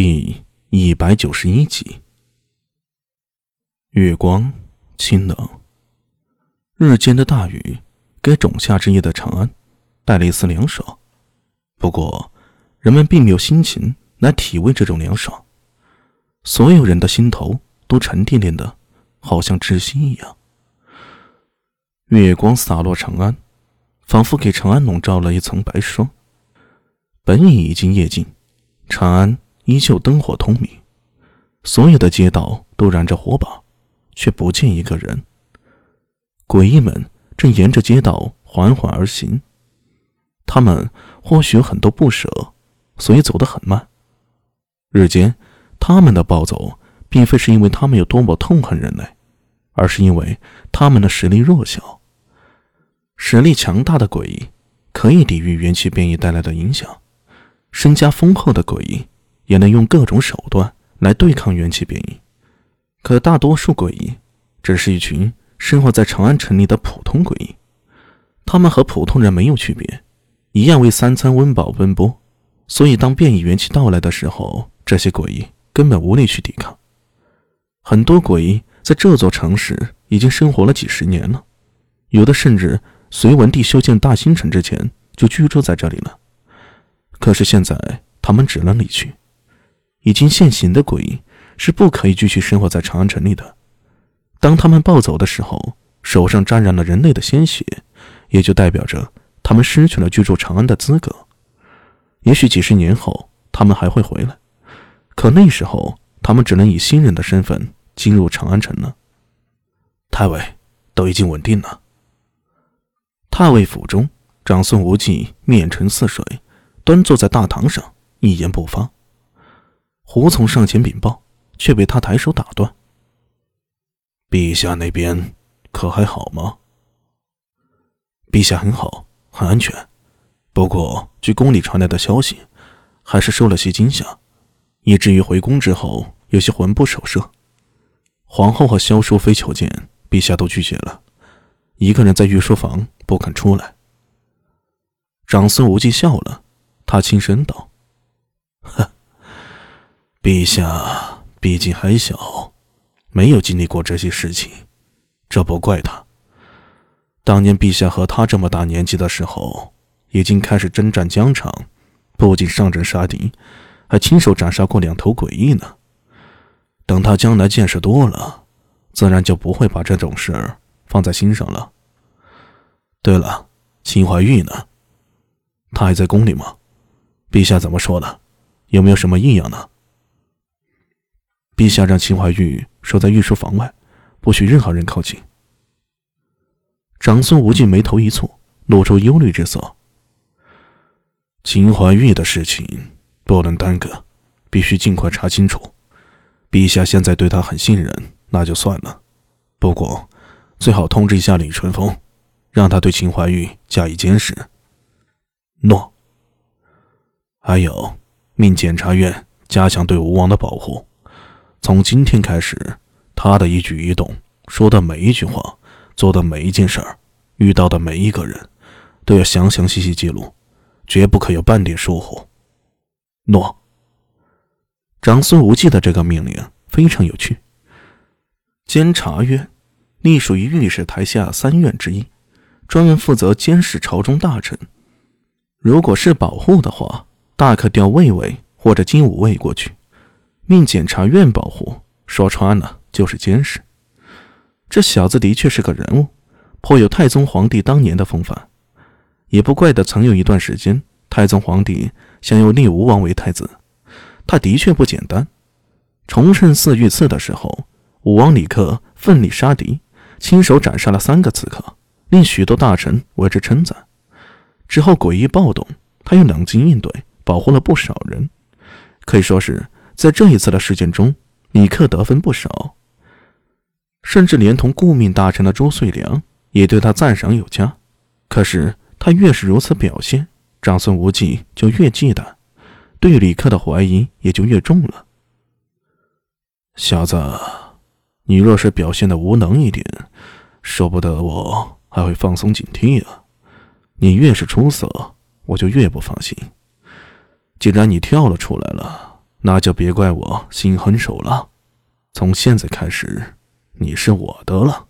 第一百九十一集。月光清冷，日间的大雨给仲夏之夜的长安带了一丝凉爽。不过，人们并没有心情来体味这种凉爽，所有人的心头都沉甸甸的，好像窒息一样。月光洒落长安，仿佛给长安笼罩了一层白霜。本已已经夜尽，长安依旧灯火通明，所有的街道都燃着火把，却不见一个人。鬼异们正沿着街道缓缓而行，他们或许有很多不舍，所以走得很慢。日间，他们的暴走并非是因为他们有多么痛恨人类，而是因为他们的实力弱小。实力强大的鬼医可以抵御元气变异带来的影响，身家丰厚的鬼医也能用各种手段来对抗元气变异。可大多数鬼异只是一群生活在长安城里的普通鬼医，他们和普通人没有区别，一样为三餐温饱奔波。所以，当变异元气到来的时候，这些鬼医根本无力去抵抗。很多鬼医在这座城市已经生活了几十年了，有的甚至。隋文帝修建大兴城之前就居住在这里了，可是现在他们只能离去。已经现行的鬼是不可以继续生活在长安城里的。当他们暴走的时候，手上沾染了人类的鲜血，也就代表着他们失去了居住长安的资格。也许几十年后他们还会回来，可那时候他们只能以新人的身份进入长安城了。太尉都已经稳定了。太尉府中，长孙无忌面沉似水，端坐在大堂上，一言不发。胡从上前禀报，却被他抬手打断：“陛下那边可还好吗？”“陛下很好，很安全。不过，据宫里传来的消息，还是受了些惊吓，以至于回宫之后有些魂不守舍。皇后和萧淑妃求见，陛下都拒绝了。”一个人在御书房不肯出来。长孙无忌笑了，他轻声道：“呵，陛下毕竟还小，没有经历过这些事情，这不怪他。当年陛下和他这么大年纪的时候，已经开始征战疆场，不仅上阵杀敌，还亲手斩杀过两头诡异呢。等他将来见识多了，自然就不会把这种事儿。”放在心上了。对了，秦怀玉呢？他还在宫里吗？陛下怎么说的？有没有什么异样呢？陛下让秦怀玉守在御书房外，不许任何人靠近。长孙无忌眉头一蹙，露出忧虑之色。秦怀玉的事情不能耽搁，必须尽快查清楚。陛下现在对他很信任，那就算了。不过。最好通知一下李淳风，让他对秦怀玉加以监视。诺。还有，命检察院加强对吴王的保护。从今天开始，他的一举一动、说的每一句话、做的每一件事儿、遇到的每一个人，都要详详细细记录，绝不可有半点疏忽。诺。长孙无忌的这个命令非常有趣。监察院。隶属于御史台下三院之一，专门负责监视朝中大臣。如果是保护的话，大可调卫尉或者金吾卫过去，命检察院保护。说穿了就是监视。这小子的确是个人物，颇有太宗皇帝当年的风范。也不怪得曾有一段时间，太宗皇帝想要立吴王为太子。他的确不简单。崇圣寺遇刺的时候，武王李克奋力杀敌。亲手斩杀了三个刺客，令许多大臣为之称赞。之后诡异暴动，他又冷静应对，保护了不少人。可以说是在这一次的事件中，李克得分不少。甚至连同顾命大臣的周遂良也对他赞赏有加。可是他越是如此表现，长孙无忌就越忌惮，对李克的怀疑也就越重了。小子。你若是表现的无能一点，说不得我还会放松警惕啊！你越是出色，我就越不放心。既然你跳了出来了，那就别怪我心狠手辣。从现在开始，你是我的了。